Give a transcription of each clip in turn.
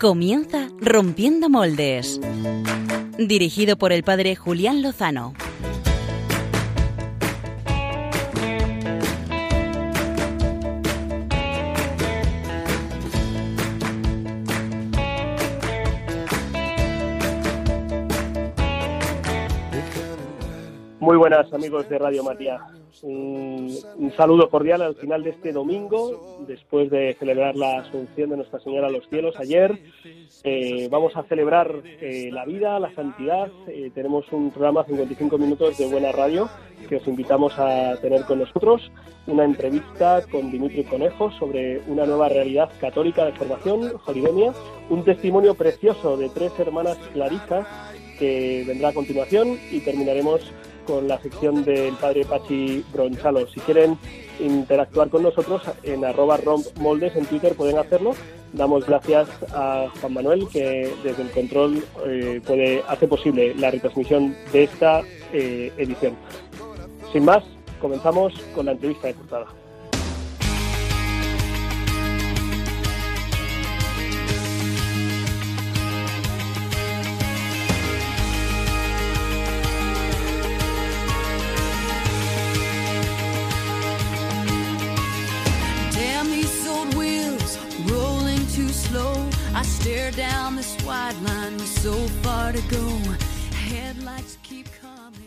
Comienza Rompiendo Moldes. Dirigido por el padre Julián Lozano. Muy buenas amigos de Radio María. Un, saludo cordial al final de este domingo, después de celebrar la Asunción de Nuestra Señora a los cielos ayer. Eh, vamos a celebrar eh, la vida, la santidad. Eh, tenemos un programa 55 minutos de buena radio que os invitamos a tener con nosotros. Una entrevista con Dimitri Conejo sobre una nueva realidad católica de formación, Jolidemia. Un testimonio precioso de tres hermanas clarisas que vendrá a continuación y terminaremos con la sección del padre Pachi Bronchalo. Si quieren interactuar con nosotros en arroba rompmoldes en Twitter pueden hacerlo. Damos gracias a Juan Manuel que desde el control eh, puede hace posible la retransmisión de esta eh, edición. Sin más, comenzamos con la entrevista de portada.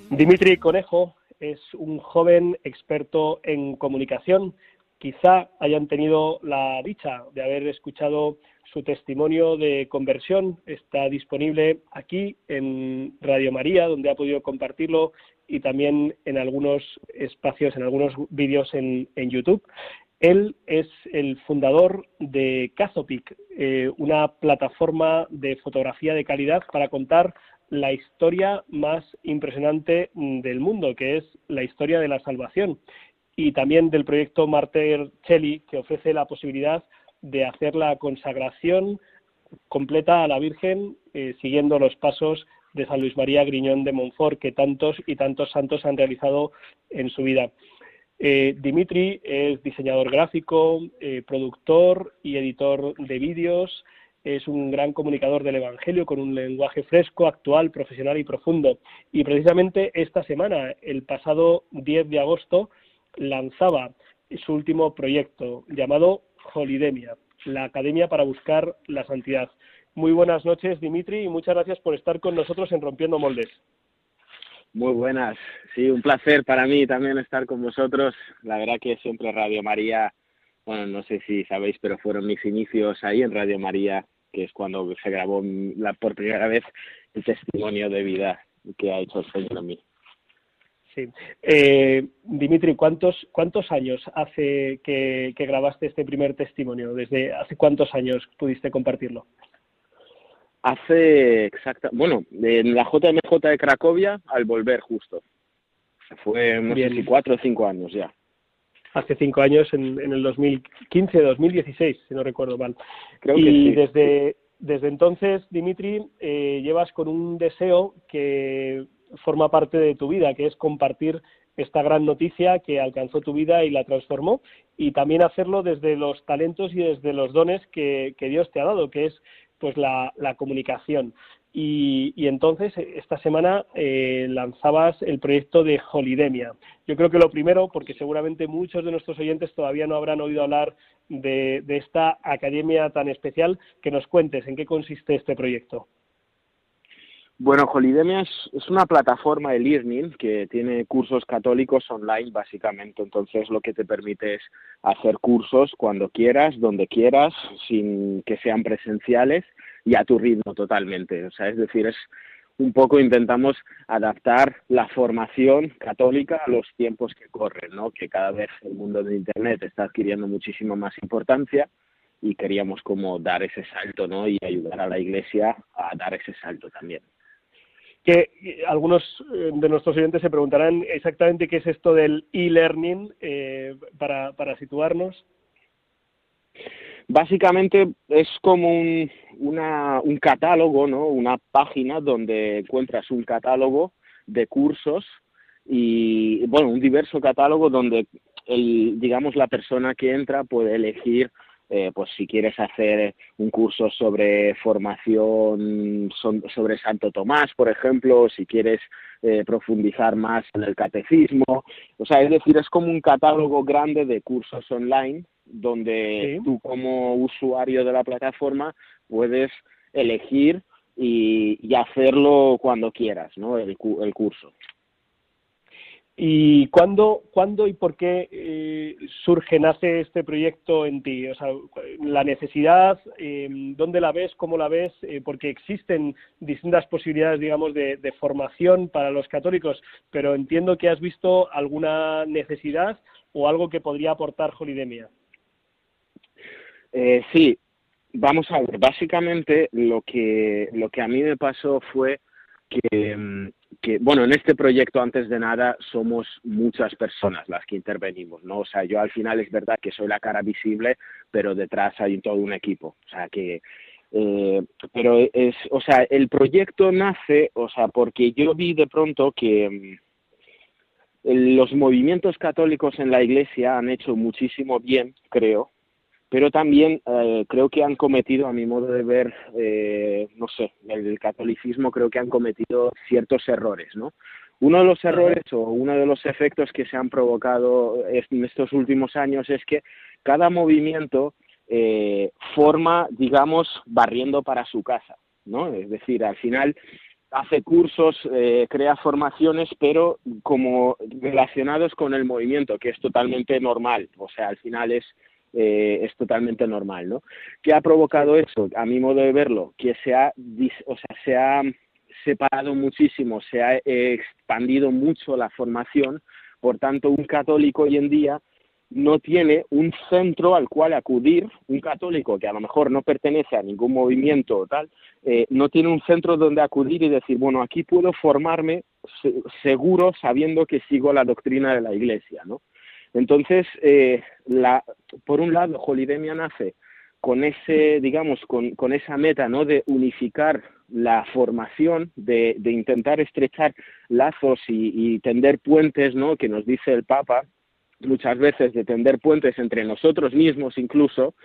Dimitri Conejo es un joven experto en comunicación. Quizá hayan tenido la dicha de haber escuchado su testimonio de conversión. Está disponible aquí en Radio María, donde ha podido compartirlo y también en algunos espacios, en algunos vídeos en, en YouTube. Él es el fundador de Cazopic, eh, una plataforma de fotografía de calidad para contar la historia más impresionante del mundo, que es la historia de la salvación, y también del proyecto Martyr Cheli, que ofrece la posibilidad de hacer la consagración completa a la Virgen, eh, siguiendo los pasos de San Luis María Griñón de Montfort, que tantos y tantos santos han realizado en su vida. Eh, Dimitri es diseñador gráfico, eh, productor y editor de vídeos. Es un gran comunicador del Evangelio con un lenguaje fresco, actual, profesional y profundo. Y precisamente esta semana, el pasado 10 de agosto, lanzaba su último proyecto llamado Holidemia, la Academia para Buscar la Santidad. Muy buenas noches, Dimitri, y muchas gracias por estar con nosotros en Rompiendo Moldes. Muy buenas, sí, un placer para mí también estar con vosotros. La verdad que siempre Radio María, bueno, no sé si sabéis, pero fueron mis inicios ahí en Radio María, que es cuando se grabó la, por primera vez el testimonio de vida que ha hecho el Señor en mí. Sí. Eh, Dimitri, ¿cuántos, ¿cuántos años hace que, que grabaste este primer testimonio? ¿Desde hace cuántos años pudiste compartirlo? Hace exacta, bueno, en la JMJ de Cracovia al volver justo. Fue, no sé si cuatro o cinco años ya. Hace cinco años, en, en el 2015, 2016, si no recuerdo mal. Creo y desde, desde entonces, Dimitri, eh, llevas con un deseo que forma parte de tu vida, que es compartir esta gran noticia que alcanzó tu vida y la transformó, y también hacerlo desde los talentos y desde los dones que, que Dios te ha dado, que es pues la, comunicación. Y, entonces, esta semana eh, lanzabas el proyecto de Holidemia. Yo creo que lo primero, porque seguramente muchos de nuestros oyentes todavía no habrán oído hablar de, esta academia tan especial, que nos cuentes en qué consiste este proyecto. Bueno, Holidemia es, una plataforma de learning que tiene cursos católicos online básicamente, entonces lo que te permite es hacer cursos cuando quieras, donde quieras, sin que sean presenciales y a tu ritmo totalmente. O sea, es decir, es un poco intentamos adaptar la formación católica a los tiempos que corren, ¿no? Que cada vez el mundo de Internet está adquiriendo muchísimo más importancia y queríamos como dar ese salto, ¿no? Y ayudar a la Iglesia a dar ese salto también que eh, algunos eh, de nuestros oyentes se preguntarán exactamente qué es esto del e-learning eh, para, para situarnos. Básicamente es como un, una, un catálogo, ¿no? Una página donde encuentras un catálogo de cursos y, bueno, un diverso catálogo donde, el, digamos, la persona que entra puede elegir eh, pues si quieres hacer un curso sobre formación sobre Santo Tomás, por ejemplo, si quieres eh, profundizar más en el catecismo, o sea, es decir, es como un catálogo grande de cursos online donde tú como usuario de la plataforma puedes elegir y, hacerlo cuando quieras, ¿no? el curso. ¿Y cuándo, cuándo y por qué eh, surge, nace este proyecto en ti? O sea, la necesidad, eh, ¿dónde la ves? ¿Cómo la ves? Eh, porque existen distintas posibilidades, digamos, de, formación para los católicos, pero entiendo que has visto alguna necesidad o algo que podría aportar Holidemia. Eh, sí, vamos a ver. Básicamente, lo que, lo que a mí me pasó fue que bueno, en este proyecto, antes de nada, somos muchas personas las que intervenimos, ¿no? O sea, yo al final es verdad que soy la cara visible, pero detrás hay todo un equipo. O sea, que, eh, pero es, o sea, el proyecto nace, o sea, porque yo vi de pronto que mm, los movimientos católicos en la iglesia han hecho muchísimo bien, creo, pero también eh, creo que han cometido, a mi modo de ver, eh, no sé, el catolicismo creo que han cometido ciertos errores, ¿no? Uno de los errores o uno de los efectos que se han provocado en estos últimos años es que cada movimiento eh, forma, digamos, barriendo para su casa, ¿no? Es decir, al final hace cursos, crea formaciones, pero como relacionados con el movimiento, que es totalmente normal. O sea, al final es eh, es totalmente normal, ¿no? ¿Qué ha provocado eso? A mi modo de verlo, que se ha, o sea, se ha separado muchísimo, se ha expandido mucho la formación, por tanto, un católico hoy en día no tiene un centro al cual acudir, un católico que a lo mejor no pertenece a ningún movimiento o tal, eh, no tiene un centro donde acudir y decir, bueno, aquí puedo formarme seguro sabiendo que sigo la doctrina de la Iglesia, ¿no? Entonces, eh, la, por un lado, Holidemia nace con ese, digamos, con, esa meta, ¿no? De unificar la formación, de, de intentar estrechar lazos y, y, tender puentes, ¿no? Que nos dice el Papa muchas veces, de tender puentes entre nosotros mismos incluso.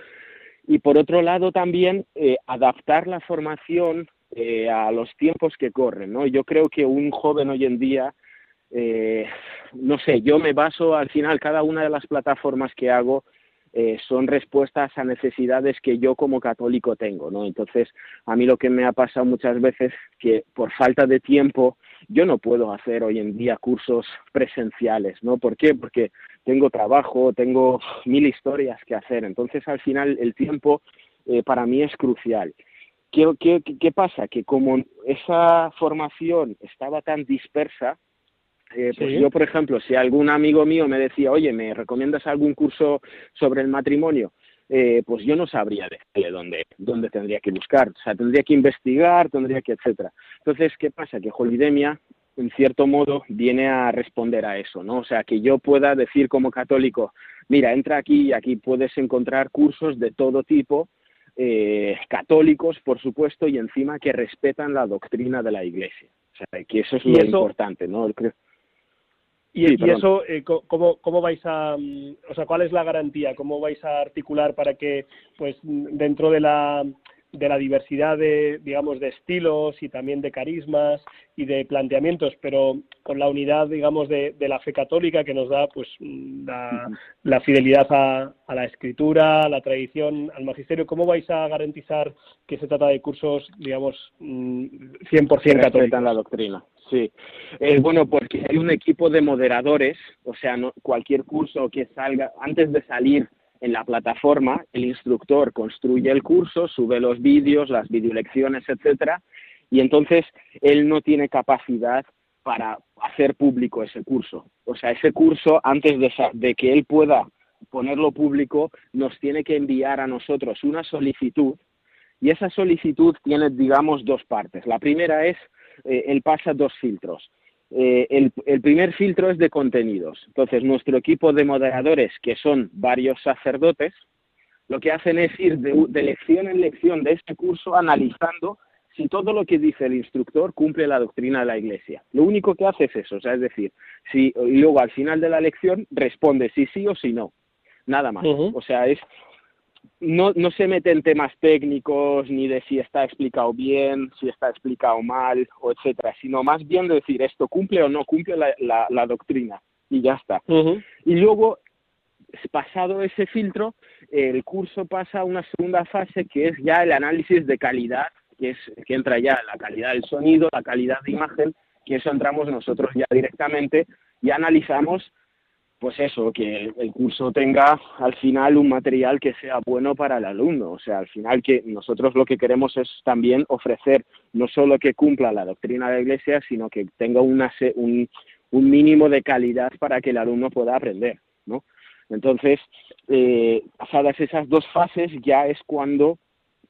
Y por otro lado también eh, adaptar la formación eh, a los tiempos que corren, ¿no? Yo creo que un joven hoy en día eh, no sé, yo me baso al final, cada una de las plataformas que hago eh, son respuestas a necesidades que yo como católico tengo, ¿no? Entonces, a mí lo que me ha pasado muchas veces que por falta de tiempo yo no puedo hacer hoy en día cursos presenciales, ¿no? ¿Por qué? Porque tengo trabajo, tengo mil historias que hacer. Entonces, al final, el tiempo eh, para mí es crucial. ¿Qué, qué, ¿Qué pasa? Que como esa formación estaba tan dispersa, eh, pues yo, por ejemplo, si algún amigo mío me decía, oye, ¿me recomiendas algún curso sobre el matrimonio? Eh, pues yo no sabría decirle dónde, dónde tendría que buscar. O sea, tendría que investigar, tendría que, etcétera. Entonces, ¿qué pasa? Que Holidemia, en cierto modo, viene a responder a eso, ¿no? O sea, que yo pueda decir como católico, mira, entra aquí y aquí puedes encontrar cursos de todo tipo, eh, católicos, por supuesto, y encima que respetan la doctrina de la Iglesia. O sea, que eso es lo importante, ¿no? Y, eso, eh, ¿cómo, ¿cómo vais a, mm, o sea, cuál es la garantía? ¿Cómo vais a articular para que, pues, dentro de la de la diversidad de, digamos, de estilos y también de carismas y de planteamientos, pero con la unidad, digamos, de, la fe católica que nos da, pues, la, fidelidad a, la escritura, a la tradición, al magisterio. ¿Cómo vais a garantizar que se trata de cursos, digamos, 100% mm, católicos? la doctrina. Sí, eh, bueno, porque hay un equipo de moderadores, o sea, no, cualquier curso que salga, antes de salir en la plataforma, el instructor construye el curso, sube los vídeos, las videolecciones, etcétera, y entonces él no tiene capacidad para hacer público ese curso. O sea, ese curso, antes de, de que él pueda ponerlo público, nos tiene que enviar a nosotros una solicitud y esa solicitud tiene, digamos, dos partes. La primera es, eh, él pasa dos filtros. Eh, el, primer filtro es de contenidos. Entonces, nuestro equipo de moderadores, que son varios sacerdotes, lo que hacen es ir de, lección en lección de este curso analizando si todo lo que dice el instructor cumple la doctrina de la Iglesia. Lo único que hace es eso, o sea, es decir, si, y luego al final de la lección responde si sí o si no, nada más. O sea, es no, no se mete en temas técnicos ni de si está explicado bien, si está explicado mal, o etcétera, sino más bien de decir esto cumple o no cumple la, la, doctrina y ya está. Y luego, pasado ese filtro, el curso pasa a una segunda fase que es ya el análisis de calidad, que es que entra ya la calidad del sonido, la calidad de imagen, que eso entramos nosotros ya directamente y analizamos pues eso, que el, curso tenga al final un material que sea bueno para el alumno. O sea, al final que nosotros lo que queremos es también ofrecer no solo que cumpla la doctrina de la Iglesia, sino que tenga una, un, un mínimo de calidad para que el alumno pueda aprender, ¿no? Entonces, eh, pasadas esas dos fases, ya es cuando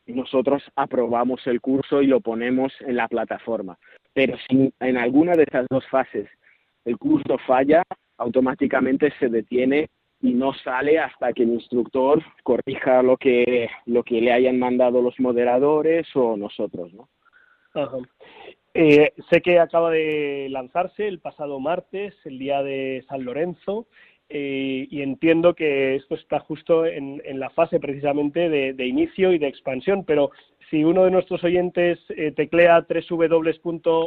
nosotros aprobamos el curso y lo ponemos en la plataforma. Pero si en alguna de esas dos fases el curso falla, automáticamente se detiene y no sale hasta que el instructor corrija lo que, lo que le hayan mandado los moderadores o nosotros, ¿no? Eh, sé que acaba de lanzarse el pasado martes, el día de San Lorenzo, eh, y entiendo que esto está justo en, la fase precisamente de, inicio y de expansión, pero si uno de nuestros oyentes eh, teclea www.olidemia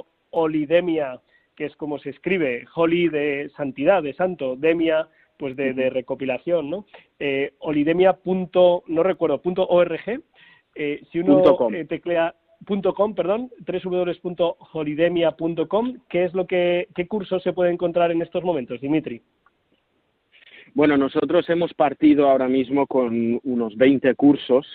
que es como se escribe, holy de santidad, de santo, demia pues de, recopilación, ¿no? Eh, olidemia. no recuerdo, punto org. Eh, si uno eh, teclea punto .com, perdón, www.holidemia.com, ¿qué es lo que, qué cursos se puede encontrar en estos momentos, Dimitri? Bueno, nosotros hemos partido ahora mismo con unos 20 cursos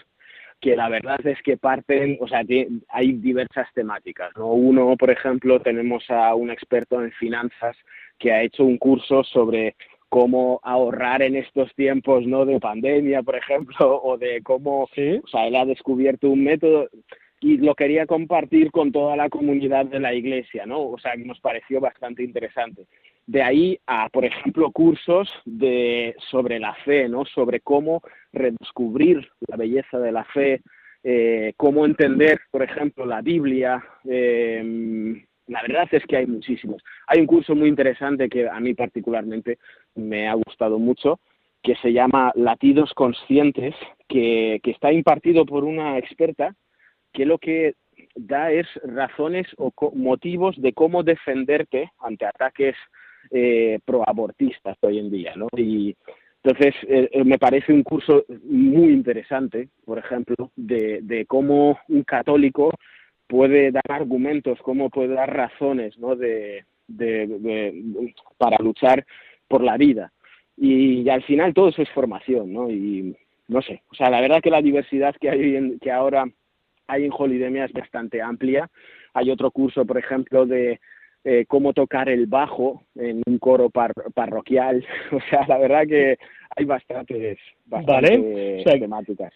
que la verdad es que parten, o sea, hay diversas temáticas. ¿no? Uno, por ejemplo, tenemos a un experto en finanzas que ha hecho un curso sobre cómo ahorrar en estos tiempos no de pandemia, por ejemplo, o de cómo, o sea, él ha descubierto un método y lo quería compartir con toda la comunidad de la iglesia, ¿no? O sea, que nos pareció bastante interesante. De ahí a, por ejemplo, cursos de, sobre la fe, ¿no? Sobre cómo redescubrir la belleza de la fe, eh, cómo entender, por ejemplo, la Biblia. Eh, la verdad es que hay muchísimos. Hay un curso muy interesante que a mí particularmente me ha gustado mucho, que se llama Latidos Conscientes, que, que está impartido por una experta que lo que da es razones o motivos de cómo defenderte ante ataques eh, proabortistas hoy en día, ¿no? Y entonces eh, eh, me parece un curso muy interesante, por ejemplo, de, cómo un católico puede dar argumentos, cómo puede dar razones, ¿no? De, para luchar por la vida. Y, al final todo eso es formación, ¿no? Y no sé, o sea, la verdad que la diversidad que hay en, que ahora hay en Holidemia es bastante amplia. Hay otro curso, por ejemplo, de eh, cómo tocar el bajo en un coro parroquial. O sea, la verdad que hay bastantes, bastantes temáticas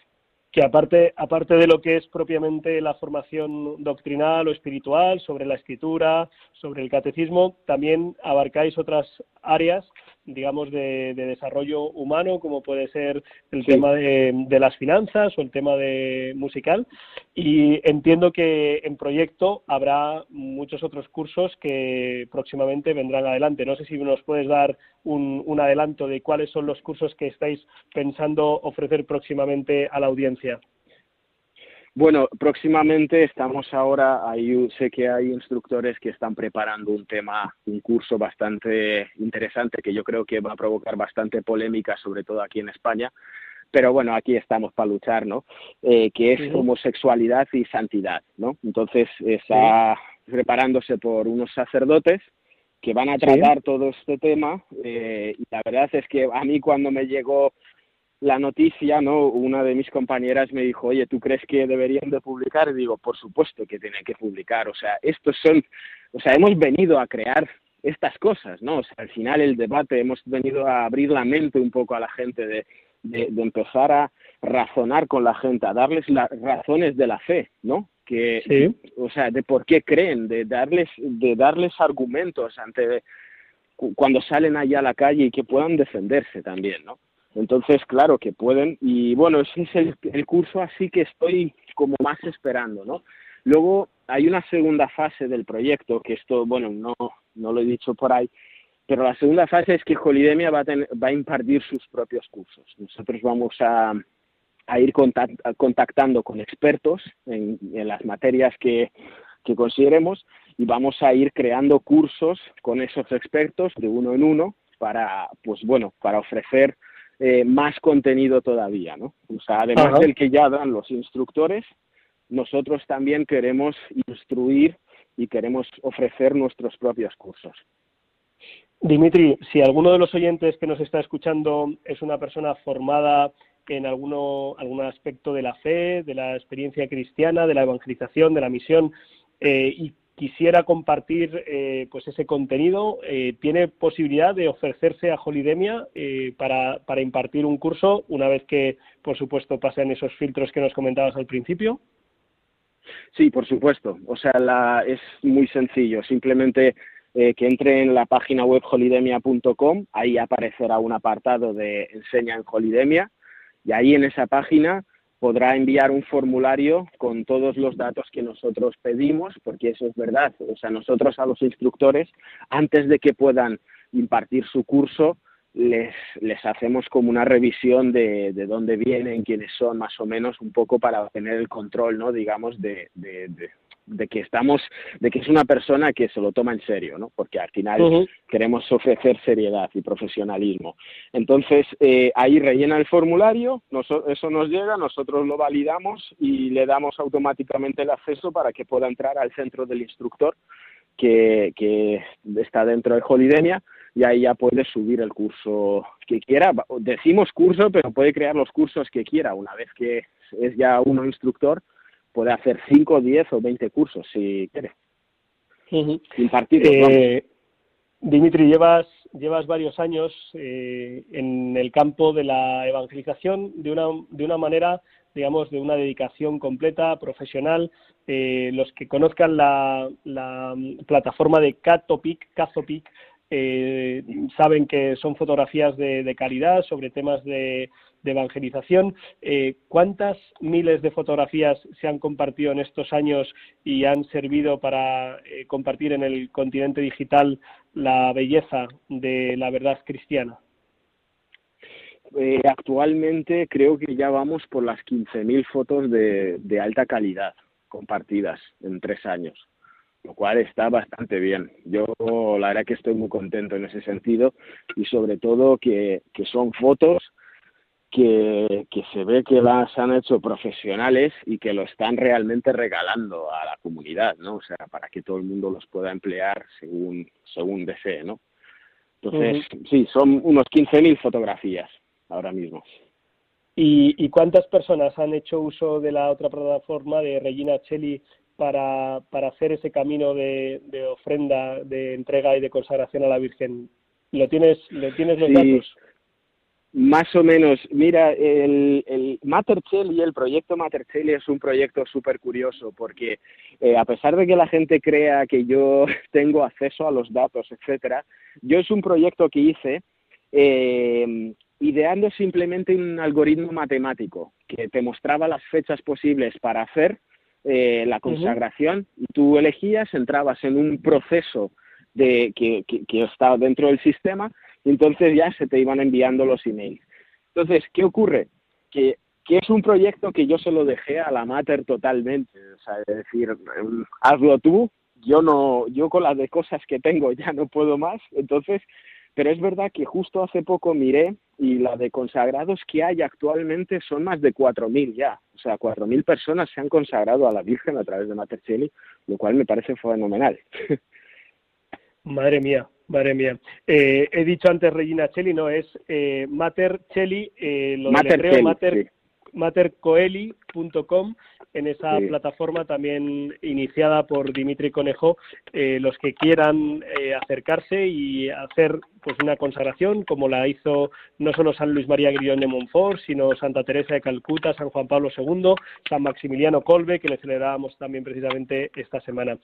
que aparte, aparte de lo que es propiamente la formación doctrinal o espiritual sobre la escritura, sobre el catecismo, también abarcáis otras áreas digamos, de, desarrollo humano, como puede ser el tema de, las finanzas o el tema de musical. Y entiendo que en proyecto habrá muchos otros cursos que próximamente vendrán adelante. No sé si nos puedes dar un, un adelanto de cuáles son los cursos que estáis pensando ofrecer próximamente a la audiencia. Bueno, próximamente estamos ahora, ahí sé que hay instructores que están preparando un tema, un curso bastante interesante que yo creo que va a provocar bastante polémica, sobre todo aquí en España, pero bueno, aquí estamos para luchar, ¿no? Eh, que es homosexualidad y santidad, ¿no? Entonces está preparándose por unos sacerdotes que van a tratar todo este tema eh, y la verdad es que a mí cuando me llegó la noticia, ¿no? Una de mis compañeras me dijo, oye, ¿tú crees que deberían de publicar? Y digo, por supuesto que tienen que publicar. O sea, estos son, o sea, hemos venido a crear estas cosas, ¿no? O sea, al final el debate, hemos venido a abrir la mente un poco a la gente, de, de, empezar a razonar con la gente, a darles las razones de la fe, ¿no? Que, o sea, de por qué creen, de darles, de darles argumentos ante cuando salen allá a la calle y que puedan defenderse también, ¿no? Entonces, claro que pueden. Y bueno, ese es el, curso así que estoy como más esperando, ¿no? Luego hay una segunda fase del proyecto, que esto, bueno, no, no lo he dicho por ahí, pero la segunda fase es que Holidemia va a, va a impartir sus propios cursos. Nosotros vamos a, a ir contactando con expertos en, las materias que, que consideremos y vamos a ir creando cursos con esos expertos de uno en uno para, pues bueno, para ofrecer eh, más contenido todavía, ¿no? O sea, además del que ya dan los instructores, nosotros también queremos instruir y queremos ofrecer nuestros propios cursos. Dimitri, si alguno de los oyentes que nos está escuchando es una persona formada en alguno, algún aspecto de la fe, de la experiencia cristiana, de la evangelización, de la misión, eh, y quisiera compartir eh, pues ese contenido, eh, ¿tiene posibilidad de ofrecerse a Holidemia para, para impartir un curso una vez que, por supuesto, pasen esos filtros que nos comentabas al principio? Sí, por supuesto. O sea, la, es muy sencillo. Simplemente que entre en la página web holidemia.com, ahí aparecerá un apartado de enseña en Holidemia y ahí en esa página podrá enviar un formulario con todos los datos que nosotros pedimos, porque eso es verdad. O sea, nosotros a los instructores, antes de que puedan impartir su curso, les, les hacemos como una revisión de, de dónde vienen, quiénes son, más o menos, un poco para tener el control, ¿no? Digamos, de, de, de que estamos, de que es una persona que se lo toma en serio, ¿no? Porque al final queremos ofrecer seriedad y profesionalismo. Entonces, eh, ahí rellena el formulario, eso nos llega, nosotros lo validamos y le damos automáticamente el acceso para que pueda entrar al centro del instructor que, que está dentro de Holidemia y ahí ya puede subir el curso que quiera. Decimos curso, pero puede crear los cursos que quiera una vez que es ya uno instructor puede hacer 5, 10 o 20 cursos si quiere. Eh, Dimitri, llevas, llevas varios años eh, en el campo de la evangelización de una, de una manera, digamos, de una dedicación completa, profesional. Eh, los que conozcan la, la plataforma de Catopic, Cazopic, eh, saben que son fotografías de, de calidad sobre temas de, de evangelización. Eh, ¿Cuántas miles de fotografías se han compartido en estos años y han servido para eh, compartir en el continente digital la belleza de la verdad cristiana? Eh, actualmente creo que ya vamos por las 15.000 fotos de, alta calidad compartidas en tres años lo cual está bastante bien. Yo la verdad que estoy muy contento en ese sentido y sobre todo que son fotos que, que se ve que las han hecho profesionales y que lo están realmente regalando a la comunidad, ¿no? O sea, para que todo el mundo los pueda emplear según, según desee, ¿no? Entonces, sí, son unos 15.000 fotografías ahora mismo. ¿Y, ¿Y cuántas personas han hecho uso de la otra plataforma de Regina Cheli para, para hacer ese camino de, de ofrenda, de entrega y de consagración a la Virgen? ¿Lo tienes, ¿lo tienes los datos? Más o menos, mira, el, el y el proyecto Matercelli es un proyecto súper curioso porque eh, a pesar de que la gente crea que yo tengo acceso a los datos, etcétera, yo es un proyecto que hice eh, ideando simplemente un algoritmo matemático que te mostraba las fechas posibles para hacer eh, la consagración y tú elegías, entrabas en un proceso de que, que, estaba dentro del sistema y entonces ya se te iban enviando los emails. Entonces, ¿qué ocurre? Que, que es un proyecto que yo se lo dejé a la mater totalmente, o sea, es decir, em, hazlo tú, yo no, yo con las de cosas que tengo ya no puedo más, entonces, pero es verdad que justo hace poco miré y la de consagrados que hay actualmente son más de 4.000 ya, o sea, 4.000 personas se han consagrado a la Virgen a través de Mater Cheli, lo cual me parece fenomenal. Madre mía, Madre mía. Eh, he dicho antes Regina Cheli, no, es eh, Mater Cheli, eh, lo Mater, Mater, sí. matercoeli.com en esa sí. plataforma también iniciada por Dimitri Conejo, eh, los que quieran eh, acercarse y hacer pues una consagración como la hizo no solo San Luis María Grillón de Montfort, sino Santa Teresa de Calcuta, San Juan Pablo II, San Maximiliano Colbe, que le celebrábamos también precisamente esta semana.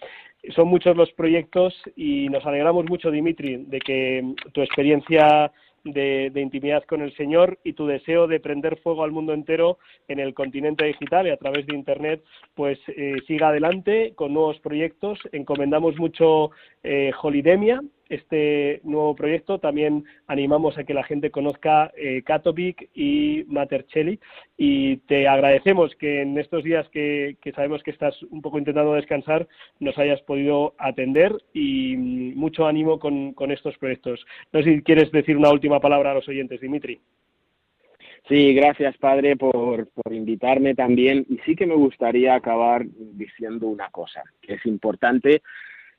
Son muchos los proyectos y nos alegramos mucho, Dimitri, de que tu experiencia de, de, intimidad con el Señor y tu deseo de prender fuego al mundo entero en el continente digital y a través de Internet, pues eh, siga adelante con nuevos proyectos. Encomendamos mucho eh, Holidemia, este nuevo proyecto. También animamos a que la gente conozca eh, y Matercelli y te agradecemos que en estos días que, sabemos que estás un poco intentando descansar nos hayas podido atender y mucho ánimo con, con estos proyectos. No sé si quieres decir una última palabra a los oyentes, Dimitri. Sí, gracias padre por, por invitarme también. Y sí que me gustaría acabar diciendo una cosa, que es importante.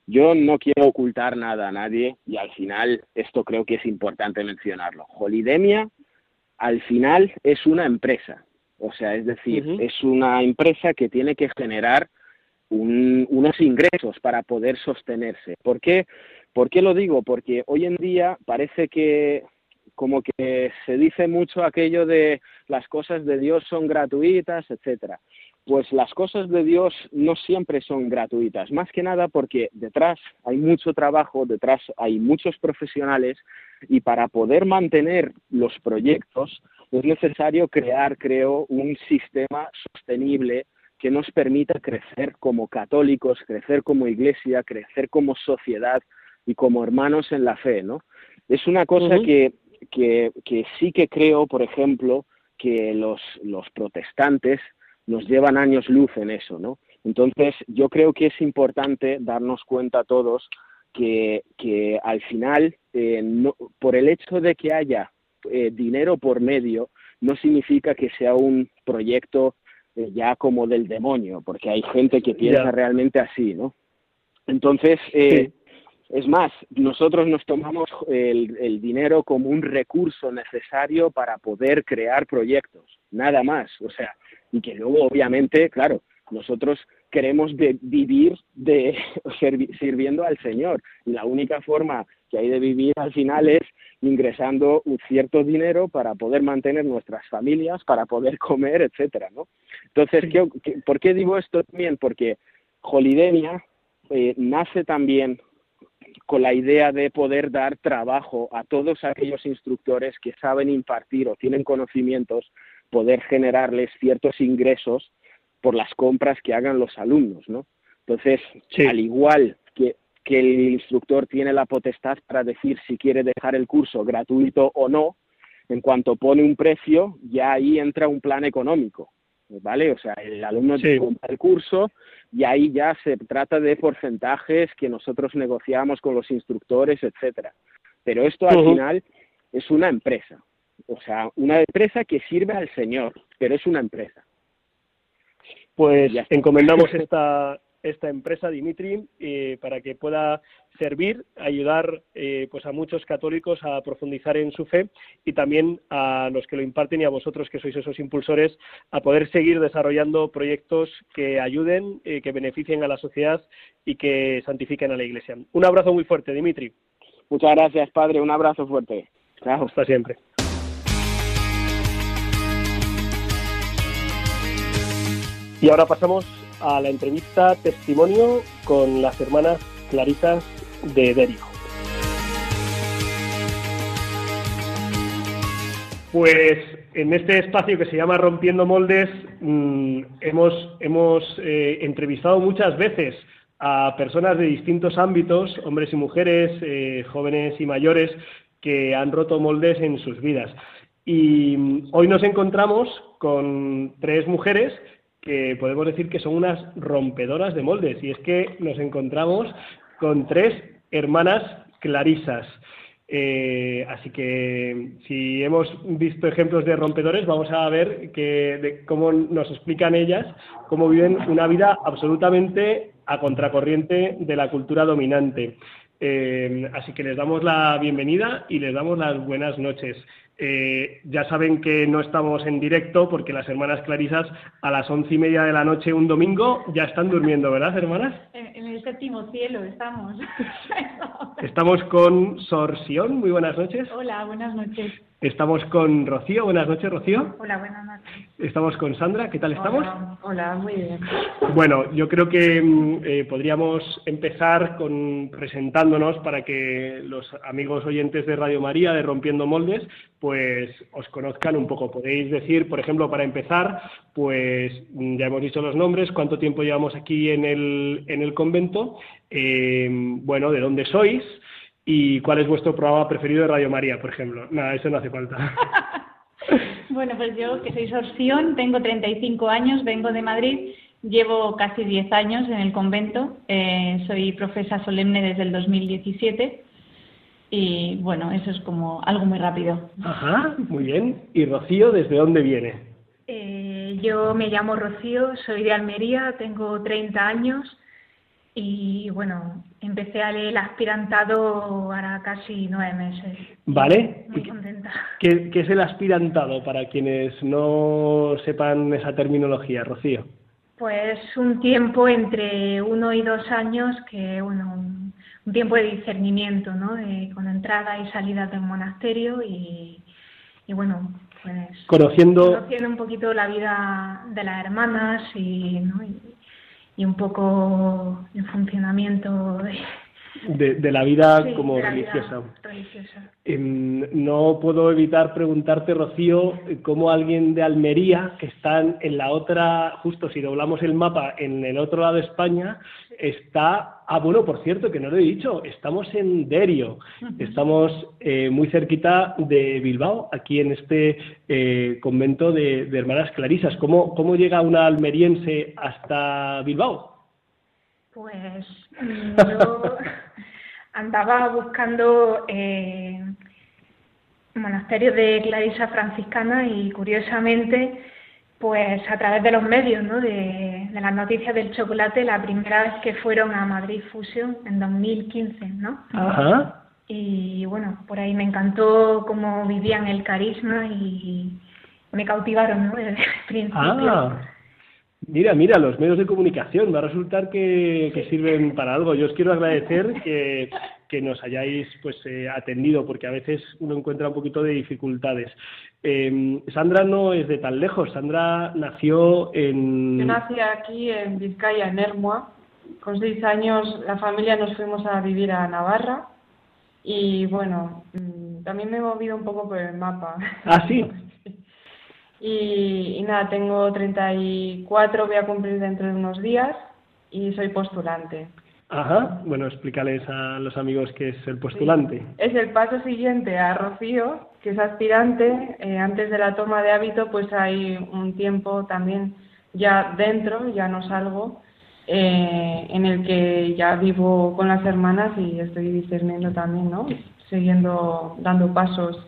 Yo no quiero ocultar nada a nadie y al final esto creo que es importante mencionarlo. Holidemia al final es una empresa, o sea, es decir, es una empresa que tiene que generar unos ingresos para poder sostenerse. ¿Por qué? ¿Por qué lo digo? Porque hoy en día parece que como que se dice mucho aquello de las cosas de Dios son gratuitas, etcétera. Pues las cosas de Dios no siempre son gratuitas, más que nada porque detrás hay mucho trabajo, detrás hay muchos profesionales y para poder mantener los proyectos es necesario crear, creo, un sistema sostenible que nos permita crecer como católicos, crecer como iglesia, crecer como sociedad y como hermanos en la fe, ¿no? Es una cosa que que, sí que creo, por ejemplo, que los, los protestantes nos llevan años luz en eso, ¿no? Entonces, yo creo que es importante darnos cuenta todos que, que al final, eh, no, por el hecho de que haya eh, dinero por medio, no significa que sea un proyecto eh, ya como del demonio, porque hay gente que piensa realmente así, ¿no? Entonces, es más, nosotros nos tomamos el, dinero como un recurso necesario para poder crear proyectos, nada más. O sea, y que luego, obviamente, claro, nosotros queremos vivir de sirviendo al Señor y la única forma que hay de vivir al final es ingresando un cierto dinero para poder mantener nuestras familias, para poder comer, etcétera, ¿no? Entonces, por qué digo esto también? Porque Holidemia eh, nace también con la idea de poder dar trabajo a todos aquellos instructores que saben impartir o tienen conocimientos, poder generarles ciertos ingresos por las compras que hagan los alumnos, ¿no? Entonces, al igual que, que el instructor tiene la potestad para decir si quiere dejar el curso gratuito o no, en cuanto pone un precio, ya ahí entra un plan económico. ¿Vale? O sea, el alumno compra el curso y ahí ya se trata de porcentajes que nosotros negociamos con los instructores, etcétera. Pero esto al final es una empresa, o sea, una empresa que sirve al Señor, pero es una empresa. Pues encomendamos esta, esta empresa, Dimitri, eh, para que pueda servir, ayudar eh, pues a muchos católicos a profundizar en su fe y también a los que lo imparten y a vosotros que sois esos impulsores a poder seguir desarrollando proyectos que ayuden, eh, que beneficien a la sociedad y que santifiquen a la Iglesia. Un abrazo muy fuerte, Dimitri. Muchas gracias, Padre. Un abrazo fuerte. Chao. Hasta siempre. Y ahora pasamos a la entrevista testimonio con las hermanas Clarisas de Derijo. Pues en este espacio que se llama Rompiendo Moldes mm, hemos, hemos eh, entrevistado muchas veces a personas de distintos ámbitos, hombres y mujeres, eh, jóvenes y mayores, que han roto moldes en sus vidas. Y mm, hoy nos encontramos con tres mujeres que podemos decir que son unas rompedoras de moldes. Y es que nos encontramos con tres hermanas clarisas. Eh, así que si hemos visto ejemplos de rompedores, vamos a ver que, cómo nos explican ellas cómo viven una vida absolutamente a contracorriente de la cultura dominante. Eh, así que les damos la bienvenida y les damos las buenas noches. Eh, ya saben que no estamos en directo porque las hermanas Clarisas a las once y media de la noche un domingo ya están durmiendo, ¿verdad, hermanas? En, el séptimo cielo estamos. estamos con Sorsión. Muy buenas noches. Hola, buenas noches. Estamos con Rocío. Buenas noches, Rocío. Hola, buenas noches. Estamos con Sandra. ¿Qué tal estamos? Hola, muy bien. Bueno, yo creo que mm, eh, podríamos empezar con presentándonos para que los amigos oyentes de Radio María, de Rompiendo Moldes, pues os conozcan un poco. Podéis decir, por ejemplo, para empezar, pues mm, ya hemos dicho los nombres, cuánto tiempo llevamos aquí en el, en el convento, eh, bueno, de dónde sois y cuál es vuestro programa preferido de Radio María, por ejemplo. Nada, eso no hace falta. bueno, pues yo, que soy Sorción, tengo 35 años, vengo de Madrid, llevo casi 10 años en el convento, eh, soy profesa solemne desde el 2017 y bueno, eso es como algo muy rápido. Ajá, muy bien. ¿Y Rocío, desde dónde viene? Eh, yo me llamo Rocío, soy de Almería, tengo 30 años y bueno, empecé a leer el aspirantado ahora casi nueve meses. Vale. Muy contenta. ¿Qué, es el aspirantado para quienes no sepan esa terminología, Rocío? Pues un tiempo entre uno y dos años que, bueno, un, tiempo de discernimiento, ¿no? con entrada y salida del monasterio y, y bueno, pues conociendo... conociendo un poquito la vida de las hermanas y, ¿no? y y un poco el funcionamiento de, de, la vida como religiosa. Em, no puedo evitar preguntarte, Rocío, cómo alguien de Almería, que está en la otra, justo si doblamos el mapa, en el otro lado de España, está... Ah, bueno, por cierto, que no lo he dicho, estamos en Derio, estamos eh, muy cerquita de Bilbao, aquí en este eh, convento de, de, Hermanas Clarisas. ¿Cómo, ¿Cómo llega una almeriense hasta Bilbao? Pues mm, yo andaba buscando eh, monasterios de Clarisa franciscana y curiosamente, pues a través de los medios, ¿no? de, las noticias del chocolate, la primera vez que fueron a Madrid Fusion en 2015, ¿no? Ajá. Y bueno, por ahí me encantó cómo vivían el carisma y me cautivaron, ¿no? Desde el principio. Ah. Mira, mira, los medios de comunicación, va a resultar que, sirven para algo. Yo os quiero agradecer que, nos hayáis pues eh, atendido, porque a veces uno encuentra un poquito de dificultades. Eh, Sandra no es de tan lejos, Sandra nació en... Yo nací aquí en Vizcaya, en Hermua. Con seis años la familia nos fuimos a vivir a Navarra y bueno, mm, también me he movido un poco por el mapa. Ah, sí. Y, nada, tengo 34, voy a cumplir dentro de unos días y soy postulante. Ajá, bueno, explícales a los amigos qué es el postulante. Es el paso siguiente a Rocío, que es aspirante. Eh, antes de la toma de hábito, pues hay un tiempo también ya dentro, ya no salgo, eh, en el que ya vivo con las hermanas y estoy discerniendo también, ¿no? Siguiendo dando pasos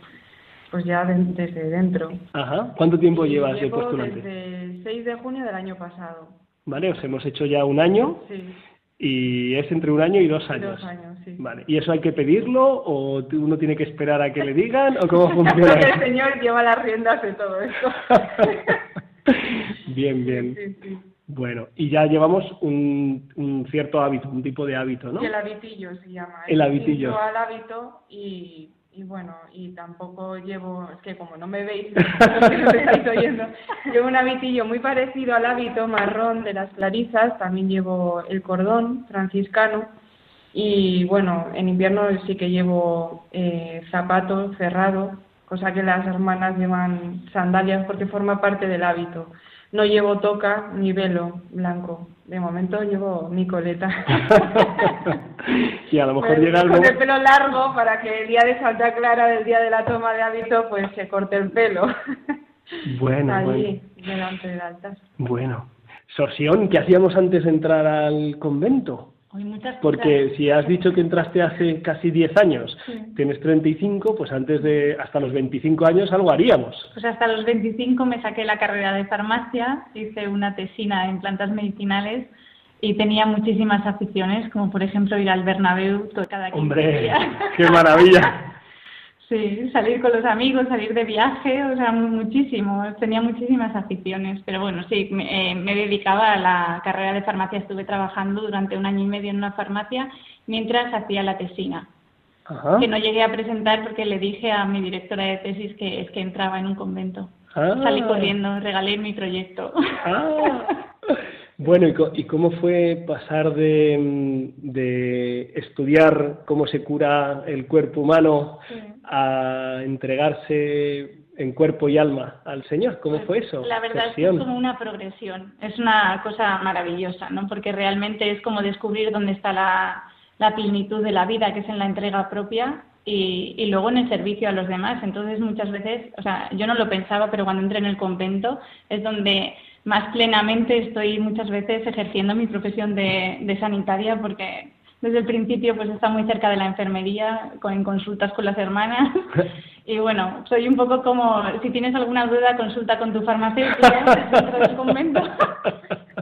pues ya desde dentro. Ajá. ¿Cuánto tiempo llevas de postulante? Desde el 6 de junio del año pasado. Vale, os hemos hecho ya un año. Sí. Y es entre un año y dos años. Dos años, sí. Vale. ¿Y eso hay que pedirlo o uno tiene que esperar a que le digan o cómo funciona? el Señor lleva las riendas de todo esto. bien, bien. Sí, bueno, y ya llevamos un, un, cierto hábito, un tipo de hábito, ¿no? el habitillo se llama. El habitillo. al hábito y y bueno, y tampoco llevo, es que como no me veis, oyendo, llevo un habitillo muy parecido al hábito marrón de las clarisas, también llevo el cordón franciscano y bueno, en invierno sí que llevo eh, zapatos cerrados, cosa que las hermanas llevan sandalias porque forma parte del hábito. No llevo toca ni velo blanco. De momento llevo mi coleta. y a lo mejor llega el Con el pelo largo para que el día de Santa Clara, del día de la toma de hábito, pues se corte el pelo. bueno, Allí, delante del altar. Bueno. Sorsión, ¿qué hacíamos antes de entrar al convento? Porque si has dicho que entraste hace casi 10 años, tienes 35, pues antes de hasta los 25 años algo haríamos. Pues hasta los 25 me saqué la carrera de farmacia, hice una tesina en plantas medicinales y tenía muchísimas aficiones, como por ejemplo ir al Bernabéu cada 15 ¡Hombre, qué maravilla! Sí, salir con los amigos, salir de viaje, o sea, muchísimo. Tenía muchísimas aficiones, pero bueno, sí, me, eh, me, dedicaba a la carrera de farmacia. Estuve trabajando durante un año y medio en una farmacia mientras hacía la tesina. que no llegué a presentar porque le dije a mi directora de tesis que es que entraba en un convento. Ah. Salí corriendo, regalé mi proyecto. Ah. Bueno, ¿y, cómo fue pasar de, de, estudiar cómo se cura el cuerpo humano a entregarse en cuerpo y alma al Señor? ¿Cómo fue eso? La verdad es que es como una progresión, es una cosa maravillosa, ¿no? Porque realmente es como descubrir dónde está la, la plenitud de la vida, que es en la entrega propia y, y, luego en el servicio a los demás. Entonces muchas veces, o sea, yo no lo pensaba, pero cuando entré en el convento es donde más plenamente estoy muchas veces ejerciendo mi profesión de, de sanitaria porque desde el principio pues está muy cerca de la enfermería, con, consultas con las hermanas. Y bueno, soy un poco como, si tienes alguna duda, consulta con tu farmacéutica dentro del convento.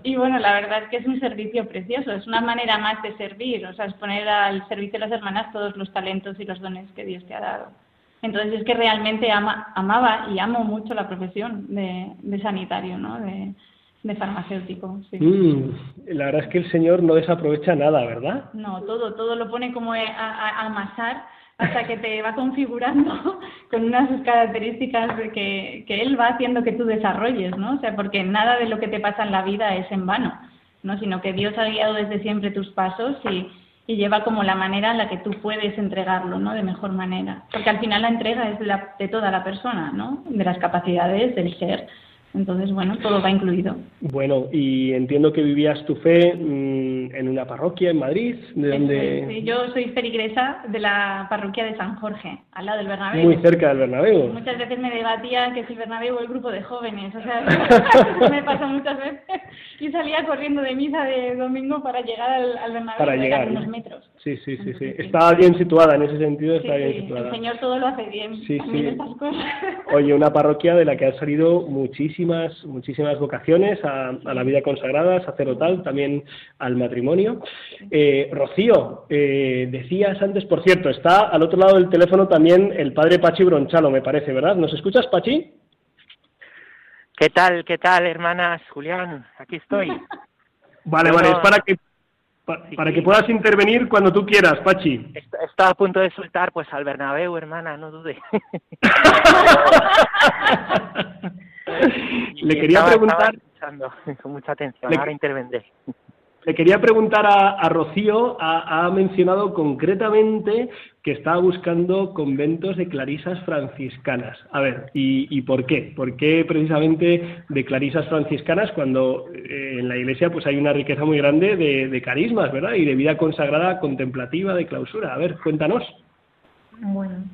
Y bueno, la verdad es que es un servicio precioso, es una manera más de servir, o sea, es poner al servicio de las hermanas todos los talentos y los dones que Dios te ha dado. Entonces es que realmente ama, amaba y amo mucho la profesión de, de sanitario, ¿no? De, de farmacéutico. Sí. Mm, la verdad es que el señor no desaprovecha nada, ¿verdad? No, todo, todo lo pone como a, a, amasar hasta que te va configurando con unas características que, que él va haciendo que tú desarrolles, ¿no? O sea, porque nada de lo que te pasa en la vida es en vano, ¿no? Sino que Dios ha guiado desde siempre tus pasos y, y lleva como la manera en la que tú puedes entregarlo, ¿no? De mejor manera. Porque al final la entrega es de, la, de toda la persona, ¿no? De las capacidades del ser. Entonces, bueno, todo va incluido. Bueno, y entiendo que vivías tu fe mmm, en una parroquia en Madrid, de donde... Yo soy ferigresa de la parroquia de San Jorge, al lado del Bernabéu. Muy cerca del Bernabéu. Muchas veces me debatía que si el Bernabéu o el grupo de jóvenes, o sea, me pasa muchas veces. Y salía corriendo de misa de domingo para llegar al, al Bernabéu, para llegar, unos metros. Sí, sí, sí, sí. Estaba bien situada en ese sentido, está sí, bien situada. El Señor todo lo hace bien. Sí, sí. Estas cosas. Oye, una parroquia de la que han salido muchísimas muchísimas vocaciones a, a la vida consagrada, sacerdotal, también al matrimonio. Eh, Rocío, eh, decías antes, por cierto, está al otro lado del teléfono también el padre Pachi Bronchalo, me parece, ¿verdad? ¿Nos escuchas, Pachi? ¿Qué tal, qué tal, hermanas? Julián, aquí estoy. Vale, bueno, vale, es para que pa, sí, para que puedas intervenir cuando tú quieras, Pachi. Está a punto de soltar pues al Bernabéu, hermana, no dude. Le quería estaba, preguntar. Estaba escuchando con mucha atención, Le- ahora intervendré. Le quería preguntar a, Rocío, ha, mencionado concretamente que está buscando conventos de clarisas franciscanas. A ver, ¿y, y por qué? ¿Por qué precisamente de clarisas franciscanas cuando eh, en la iglesia pues hay una riqueza muy grande de, de carismas, ¿verdad? Y de vida consagrada, contemplativa, de clausura. A ver, cuéntanos. Bueno,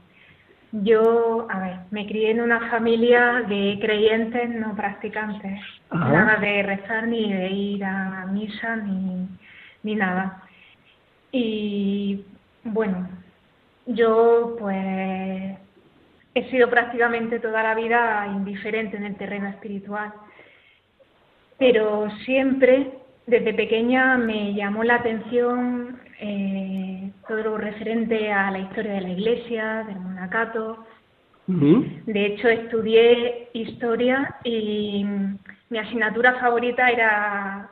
yo, a ver, me crié en una familia de creyentes no practicantes. Ajá. Nada de rezar ni de ir a misa ni, ni nada. Y bueno, yo pues he sido prácticamente toda la vida indiferente en el terreno espiritual. Pero siempre, desde pequeña, me llamó la atención eh, todo lo referente a la historia de la iglesia, del monacato. De hecho, estudié historia y mi asignatura favorita era